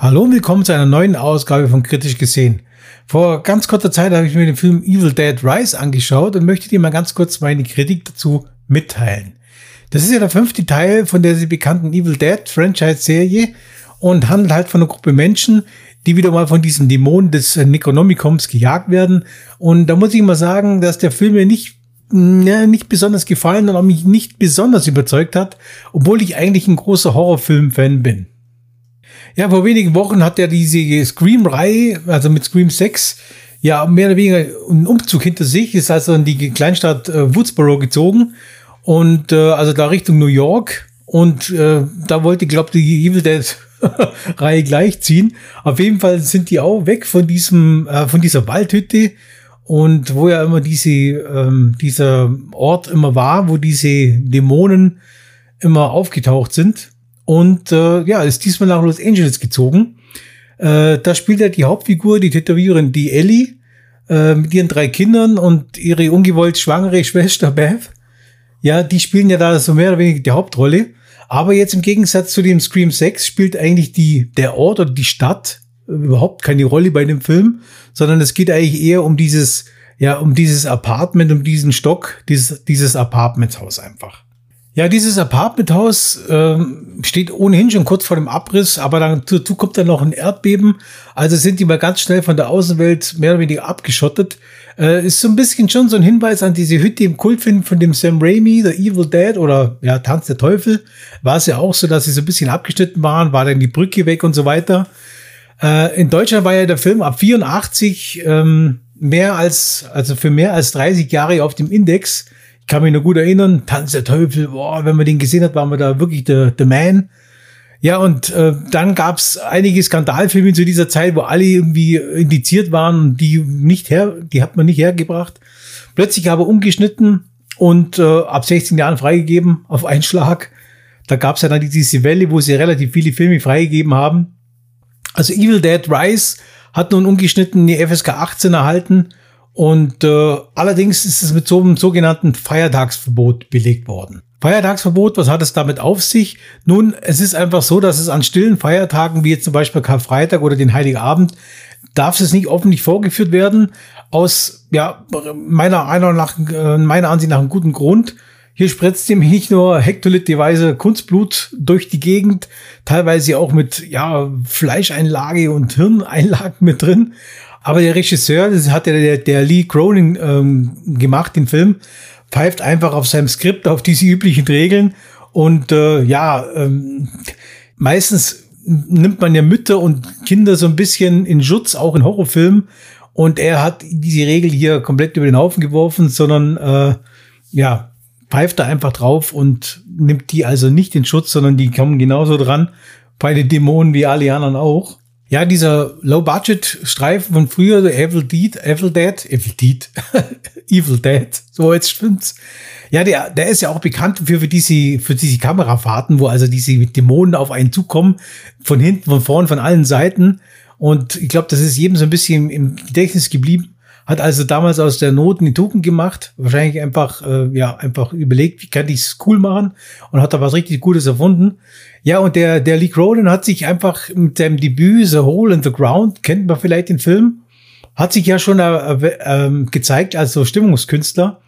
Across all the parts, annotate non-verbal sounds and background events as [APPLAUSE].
Hallo und willkommen zu einer neuen Ausgabe von Kritisch gesehen. Vor ganz kurzer Zeit habe ich mir den Film Evil Dead Rise angeschaut und möchte dir mal ganz kurz meine Kritik dazu mitteilen. Das ist ja der fünfte Teil von der bekannten Evil Dead Franchise-Serie und handelt halt von einer Gruppe Menschen, die wieder mal von diesen Dämonen des Necronomicons gejagt werden. Und da muss ich mal sagen, dass der Film mir nicht ja, nicht besonders gefallen und auch mich nicht besonders überzeugt hat, obwohl ich eigentlich ein großer Horrorfilm-Fan bin. Ja, vor wenigen Wochen hat er diese Scream-Reihe, also mit Scream 6, ja, mehr oder weniger einen Umzug hinter sich, ist also in die Kleinstadt äh, Woodsboro gezogen und äh, also da Richtung New York und äh, da wollte, glaube die Evil Dead [LAUGHS] Reihe gleichziehen. Auf jeden Fall sind die auch weg von diesem, äh, von dieser Waldhütte und wo ja immer diese, ähm, dieser Ort immer war, wo diese Dämonen immer aufgetaucht sind und äh, ja, ist diesmal nach Los Angeles gezogen. Äh, da spielt er die Hauptfigur, die Tätowiererin, die Ellie, äh, mit ihren drei Kindern und ihre ungewollt schwangere [LAUGHS] Schwester Beth. Ja, die spielen ja da so mehr oder weniger die Hauptrolle. Aber jetzt im Gegensatz zu dem Scream 6 spielt eigentlich die, der Ort oder die Stadt überhaupt keine Rolle bei dem Film, sondern es geht eigentlich eher um dieses, ja, um dieses Apartment, um diesen Stock, dieses, dieses Apartmentshaus einfach. Ja, dieses Apartmenthaus ähm, steht ohnehin schon kurz vor dem Abriss, aber dann dazu kommt dann noch ein Erdbeben. Also sind die mal ganz schnell von der Außenwelt mehr oder weniger abgeschottet. Äh, ist so ein bisschen schon so ein Hinweis an diese Hütte im Kultfilm von dem Sam Raimi, The Evil Dead oder ja, Tanz der Teufel. War es ja auch so, dass sie so ein bisschen abgeschnitten waren, war dann die Brücke weg und so weiter. Äh, in Deutschland war ja der Film ab 84 ähm, mehr als, also für mehr als 30 Jahre auf dem Index kann mich noch gut erinnern, Tanz der Teufel, boah, wenn man den gesehen hat, waren wir da wirklich der, der Man. Ja, und äh, dann gab's einige Skandalfilme zu dieser Zeit, wo alle irgendwie indiziert waren die nicht her, die hat man nicht hergebracht. Plötzlich aber umgeschnitten und äh, ab 16 Jahren freigegeben auf einen Schlag. Da gab's ja dann diese Welle, wo sie relativ viele Filme freigegeben haben. Also Evil Dead Rise hat nun umgeschnitten die FSK 18 erhalten und äh, allerdings ist es mit so einem sogenannten Feiertagsverbot belegt worden. Feiertagsverbot, was hat es damit auf sich? Nun, es ist einfach so, dass es an stillen Feiertagen, wie jetzt zum Beispiel Karfreitag oder den Heiligen Abend, darf es nicht öffentlich vorgeführt werden. Aus, ja, meiner, einer nach, äh, meiner Ansicht nach einem guten Grund. Hier spritzt nämlich nicht nur hektoliterweise Kunstblut durch die Gegend, teilweise auch mit, ja, Fleischeinlage und Hirneinlagen mit drin. Aber der Regisseur, das hat ja der, der Lee Cronin ähm, gemacht, den Film, pfeift einfach auf seinem Skript auf diese üblichen Regeln. Und äh, ja, ähm, meistens nimmt man ja Mütter und Kinder so ein bisschen in Schutz, auch in Horrorfilmen. Und er hat diese Regel hier komplett über den Haufen geworfen, sondern äh, ja, pfeift da einfach drauf und nimmt die also nicht in Schutz, sondern die kommen genauso dran bei den Dämonen wie alle anderen auch. Ja, dieser Low-Budget-Streifen von früher, The Evil Dead, Evil Dead, Evil Dead, [LAUGHS] Evil Dead, so jetzt stimmt's. Ja, der, der ist ja auch bekannt für, für diese, für diese Kamerafahrten, wo also diese Dämonen auf einen zukommen, von hinten, von vorn, von allen Seiten. Und ich glaube, das ist jedem so ein bisschen im Gedächtnis geblieben. Hat also damals aus der Not einen Token gemacht, wahrscheinlich einfach, äh, ja, einfach überlegt, wie kann ich es cool machen und hat da was richtig Gutes erfunden. Ja, und der, der Lee Cronin hat sich einfach mit seinem Debüt The Hole in the Ground, kennt man vielleicht den Film, hat sich ja schon äh, äh, gezeigt als so Stimmungskünstler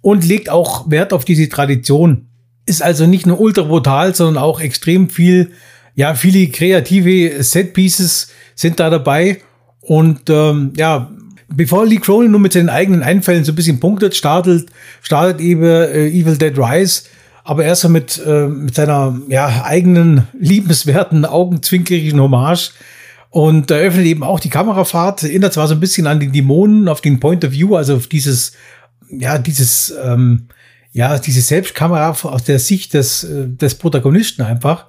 und legt auch Wert auf diese Tradition. Ist also nicht nur ultra brutal, sondern auch extrem viel, ja, viele kreative Set-Pieces sind da dabei. Und ähm, ja, bevor Lee Cronin nur mit seinen eigenen Einfällen so ein bisschen punktet, startet, startet eben äh, Evil Dead Rise, aber erst mit, äh, mit seiner ja, eigenen liebenswerten, augenzwinkerischen Hommage und eröffnet eben auch die Kamerafahrt, erinnert zwar so ein bisschen an die Dämonen, auf den Point of View, also auf dieses, ja, dieses, ähm, ja, diese Selbstkamera aus der Sicht des, äh, des Protagonisten einfach.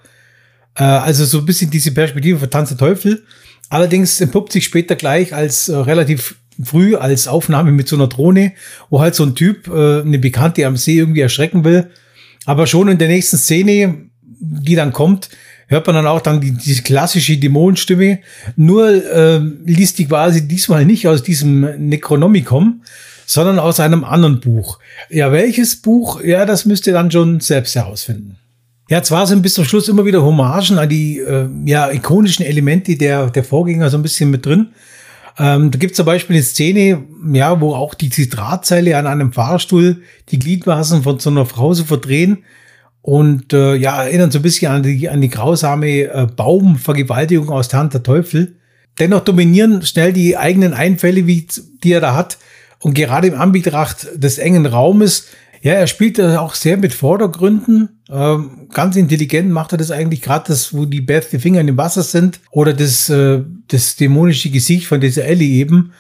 Äh, also so ein bisschen diese Perspektive von Tanz der Teufel. Allerdings entpuppt sich später gleich als äh, relativ früh als Aufnahme mit so einer Drohne, wo halt so ein Typ äh, eine Bekannte am See irgendwie erschrecken will. Aber schon in der nächsten Szene, die dann kommt, hört man dann auch dann die, diese klassische Dämonenstimme. Nur äh, liest die quasi diesmal nicht aus diesem Necronomicon, sondern aus einem anderen Buch. Ja, welches Buch? Ja, das müsst ihr dann schon selbst herausfinden. Ja, zwar sind bis zum Schluss immer wieder Hommagen an die äh, ja, ikonischen Elemente der, der Vorgänger so ein bisschen mit drin. Ähm, da gibt es zum Beispiel eine Szene, ja, wo auch die Zitratzeile an einem Fahrstuhl die Gliedmaßen von so einer Frau so verdrehen und äh, ja, erinnern so ein bisschen an die, an die grausame äh, Baumvergewaltigung aus der Hand der Teufel. Dennoch dominieren schnell die eigenen Einfälle, wie, die er da hat. Und gerade im Anbetracht des engen Raumes, ja, er spielt da auch sehr mit Vordergründen. Ähm, ganz intelligent macht er das eigentlich, gerade das, wo die Beth die Finger in dem Wasser sind oder das, äh, das dämonische Gesicht von dieser Ellie eben.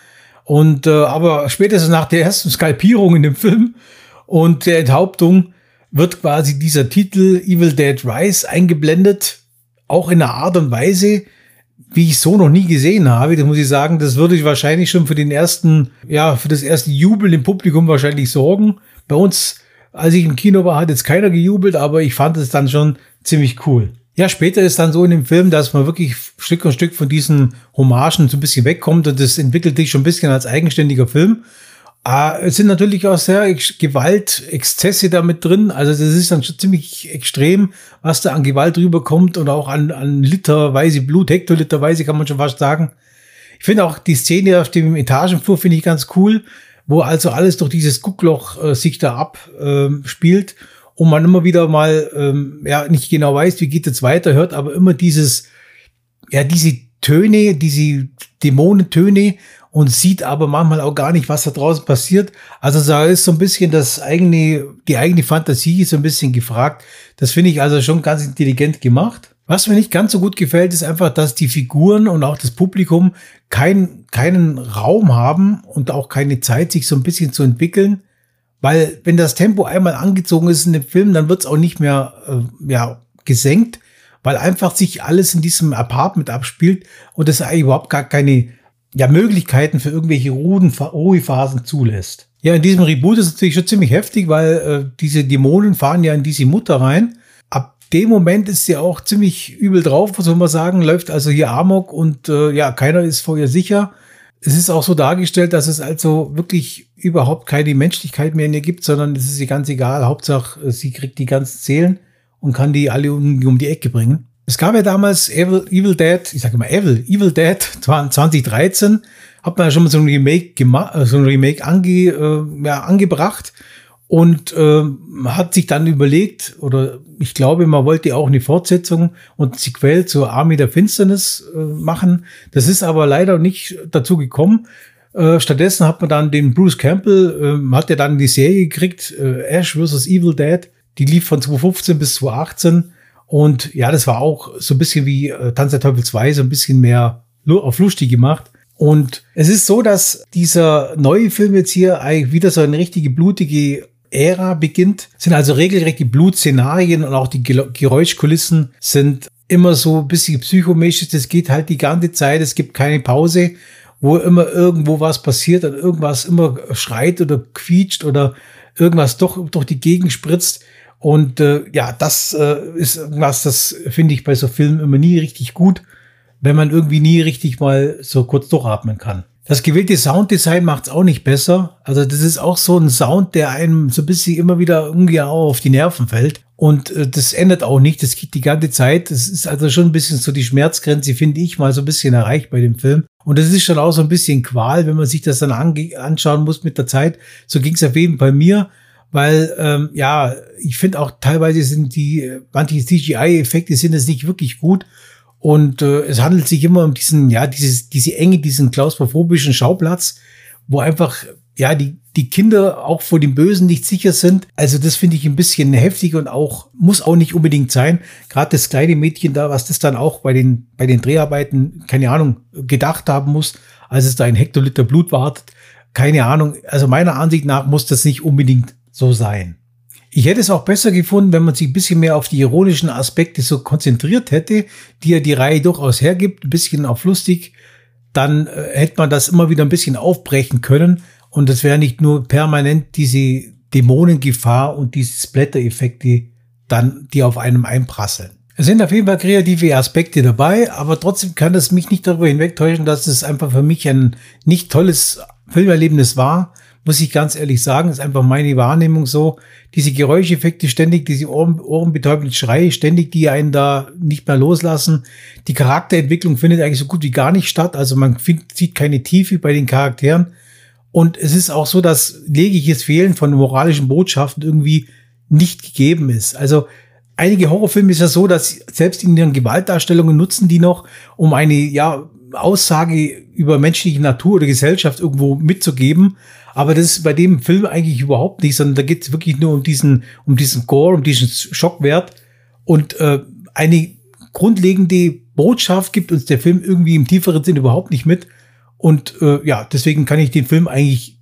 Und äh, aber spätestens nach der ersten Skalpierung in dem Film und der Enthauptung wird quasi dieser Titel Evil Dead Rise eingeblendet, auch in einer Art und Weise, wie ich so noch nie gesehen habe. Das muss ich sagen, das würde ich wahrscheinlich schon für den ersten, ja, für das erste Jubel im Publikum wahrscheinlich sorgen. Bei uns, als ich im Kino war, hat jetzt keiner gejubelt, aber ich fand es dann schon ziemlich cool. Ja, später ist dann so in dem Film, dass man wirklich Stück für Stück von diesen Hommagen so ein bisschen wegkommt und das entwickelt sich schon ein bisschen als eigenständiger Film. Ah, es sind natürlich auch sehr Gewaltexzesse damit drin. Also das ist dann schon ziemlich extrem, was da an Gewalt rüberkommt und auch an, an Literweise Blut, Hektoliterweise kann man schon fast sagen. Ich finde auch die Szene auf dem Etagenflur finde ich ganz cool, wo also alles durch dieses Guckloch äh, sich da abspielt ähm, und man immer wieder mal ähm, ja nicht genau weiß, wie geht es weiter, hört aber immer dieses ja diese Töne, diese Dämonentöne und sieht aber manchmal auch gar nicht, was da draußen passiert. Also da ist so ein bisschen das eigene, die eigene Fantasie so ein bisschen gefragt. Das finde ich also schon ganz intelligent gemacht. Was mir nicht ganz so gut gefällt, ist einfach, dass die Figuren und auch das Publikum kein, keinen Raum haben und auch keine Zeit, sich so ein bisschen zu entwickeln. Weil wenn das Tempo einmal angezogen ist in dem Film, dann wird es auch nicht mehr äh, ja, gesenkt, weil einfach sich alles in diesem Apartment abspielt und es eigentlich überhaupt gar keine ja, Möglichkeiten für irgendwelche Ruhephasen zulässt. Ja, in diesem Reboot ist es natürlich schon ziemlich heftig, weil äh, diese Dämonen fahren ja in diese Mutter rein. Dem Moment ist sie auch ziemlich übel drauf, muss man sagen, läuft also hier Amok und äh, ja, keiner ist vor ihr sicher. Es ist auch so dargestellt, dass es also wirklich überhaupt keine Menschlichkeit mehr in ihr gibt, sondern es ist ihr ganz egal. Hauptsache, sie kriegt die ganzen Seelen und kann die alle um, um die Ecke bringen. Es gab ja damals Evil, Evil Dead, ich sage immer Evil, Evil Dead [LAUGHS] 2013, hat man ja schon mal so ein Remake gemacht, so ein Remake ange, äh, ja, angebracht und äh, hat sich dann überlegt, oder ich glaube, man wollte auch eine Fortsetzung und Sequel zur Army der Finsternis äh, machen. Das ist aber leider nicht dazu gekommen. Äh, stattdessen hat man dann den Bruce Campbell, äh, hat er dann die Serie gekriegt, äh, Ash vs. Evil Dead. Die lief von 2015 bis 2018 und ja, das war auch so ein bisschen wie äh, Tanz der Teufel 2, so ein bisschen mehr auf lustig gemacht. Und es ist so, dass dieser neue Film jetzt hier eigentlich wieder so eine richtige blutige Ära beginnt. Sind also regelrechte Blutszenarien und auch die Geräuschkulissen sind immer so ein bisschen psychomäßig. Das geht halt die ganze Zeit. Es gibt keine Pause, wo immer irgendwo was passiert und irgendwas immer schreit oder quietscht oder irgendwas doch durch die Gegend spritzt. Und äh, ja, das äh, ist was, das finde ich bei so Filmen immer nie richtig gut, wenn man irgendwie nie richtig mal so kurz durchatmen kann. Das gewählte Sounddesign macht es auch nicht besser. Also das ist auch so ein Sound, der einem so ein bisschen immer wieder irgendwie auch auf die Nerven fällt. Und äh, das ändert auch nicht. Das geht die ganze Zeit. Das ist also schon ein bisschen so die Schmerzgrenze, finde ich, mal so ein bisschen erreicht bei dem Film. Und das ist schon auch so ein bisschen Qual, wenn man sich das dann anschauen muss mit der Zeit. So ging es auf jeden Fall mir weil ähm, ja, ich finde auch teilweise sind die manche CGI-Effekte sind es nicht wirklich gut und äh, es handelt sich immer um diesen ja dieses diese enge diesen klaustrophobischen Schauplatz, wo einfach ja die die Kinder auch vor dem Bösen nicht sicher sind. Also das finde ich ein bisschen heftig und auch muss auch nicht unbedingt sein. Gerade das kleine Mädchen da, was das dann auch bei den bei den Dreharbeiten keine Ahnung gedacht haben muss, als es da ein Hektoliter Blut wartet. Keine Ahnung. Also meiner Ansicht nach muss das nicht unbedingt so sein. Ich hätte es auch besser gefunden, wenn man sich ein bisschen mehr auf die ironischen Aspekte so konzentriert hätte, die ja die Reihe durchaus hergibt, ein bisschen auf lustig dann äh, hätte man das immer wieder ein bisschen aufbrechen können und es wäre nicht nur permanent diese Dämonengefahr und diese Splatter-Effekte dann, die auf einem einprasseln. Es sind auf jeden Fall kreative Aspekte dabei, aber trotzdem kann das mich nicht darüber hinwegtäuschen, dass es einfach für mich ein nicht tolles Filmerlebnis war. Muss ich ganz ehrlich sagen, ist einfach meine Wahrnehmung so. Diese Geräuscheffekte ständig, diese Ohren, ohrenbetäubenden Schreie ständig, die einen da nicht mehr loslassen. Die Charakterentwicklung findet eigentlich so gut wie gar nicht statt. Also man find, sieht keine Tiefe bei den Charakteren. Und es ist auch so, dass legiges Fehlen von moralischen Botschaften irgendwie nicht gegeben ist. Also einige Horrorfilme ist ja so, dass selbst in ihren Gewaltdarstellungen nutzen die noch, um eine ja, Aussage über menschliche Natur oder Gesellschaft irgendwo mitzugeben. Aber das ist bei dem Film eigentlich überhaupt nicht, sondern da geht es wirklich nur um diesen, um diesen Gore, um diesen Schockwert. Und äh, eine grundlegende Botschaft gibt uns der Film irgendwie im tieferen Sinn überhaupt nicht mit. Und äh, ja, deswegen kann ich den Film eigentlich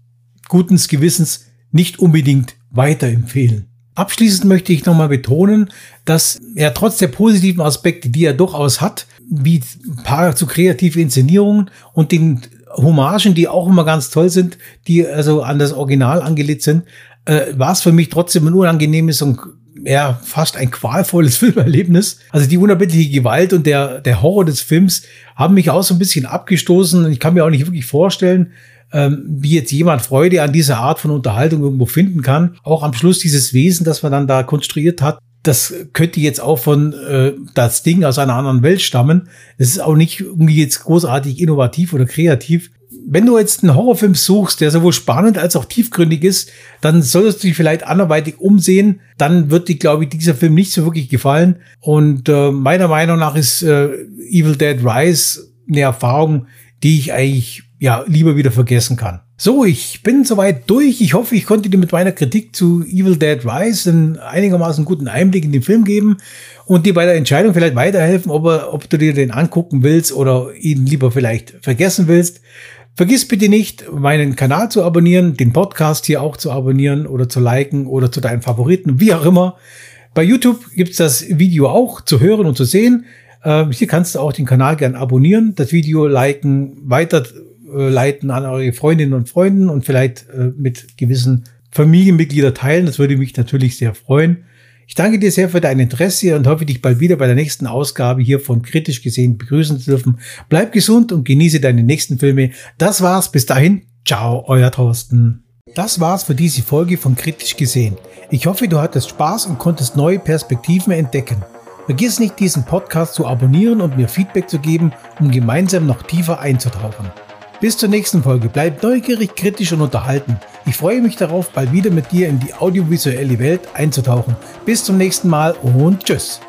gutens Gewissens nicht unbedingt weiterempfehlen. Abschließend möchte ich nochmal betonen, dass er trotz der positiven Aspekte, die er durchaus hat, wie ein paar zu kreative Inszenierungen und den Hommagen, die auch immer ganz toll sind, die also an das Original angelegt sind, äh, war es für mich trotzdem ein unangenehmes und eher fast ein qualvolles [LAUGHS] Filmerlebnis. Also die unerbittliche Gewalt und der, der Horror des Films haben mich auch so ein bisschen abgestoßen. Ich kann mir auch nicht wirklich vorstellen, ähm, wie jetzt jemand Freude an dieser Art von Unterhaltung irgendwo finden kann. Auch am Schluss dieses Wesen, das man dann da konstruiert hat, das könnte jetzt auch von äh, das Ding aus einer anderen Welt stammen. Es ist auch nicht irgendwie jetzt großartig innovativ oder kreativ. Wenn du jetzt einen Horrorfilm suchst, der sowohl spannend als auch tiefgründig ist, dann solltest du dich vielleicht anderweitig umsehen. Dann wird dir, glaube ich, dieser Film nicht so wirklich gefallen. Und äh, meiner Meinung nach ist äh, Evil Dead Rise eine Erfahrung, die ich eigentlich ja lieber wieder vergessen kann. So, ich bin soweit durch. Ich hoffe, ich konnte dir mit meiner Kritik zu Evil Dead Rise einen einigermaßen guten Einblick in den Film geben und dir bei der Entscheidung vielleicht weiterhelfen, ob, er, ob du dir den angucken willst oder ihn lieber vielleicht vergessen willst. Vergiss bitte nicht, meinen Kanal zu abonnieren, den Podcast hier auch zu abonnieren oder zu liken oder zu deinen Favoriten, wie auch immer. Bei YouTube gibt's das Video auch zu hören und zu sehen. Äh, hier kannst du auch den Kanal gern abonnieren, das Video liken, weiterleiten an eure Freundinnen und Freunden und vielleicht äh, mit gewissen Familienmitgliedern teilen. Das würde mich natürlich sehr freuen. Ich danke dir sehr für dein Interesse und hoffe, dich bald wieder bei der nächsten Ausgabe hier von Kritisch gesehen begrüßen zu dürfen. Bleib gesund und genieße deine nächsten Filme. Das war's. Bis dahin. Ciao, euer Thorsten. Das war's für diese Folge von Kritisch gesehen. Ich hoffe, du hattest Spaß und konntest neue Perspektiven entdecken. Vergiss nicht, diesen Podcast zu abonnieren und mir Feedback zu geben, um gemeinsam noch tiefer einzutauchen. Bis zur nächsten Folge. Bleib neugierig, kritisch und unterhalten. Ich freue mich darauf, bald wieder mit dir in die audiovisuelle Welt einzutauchen. Bis zum nächsten Mal und tschüss.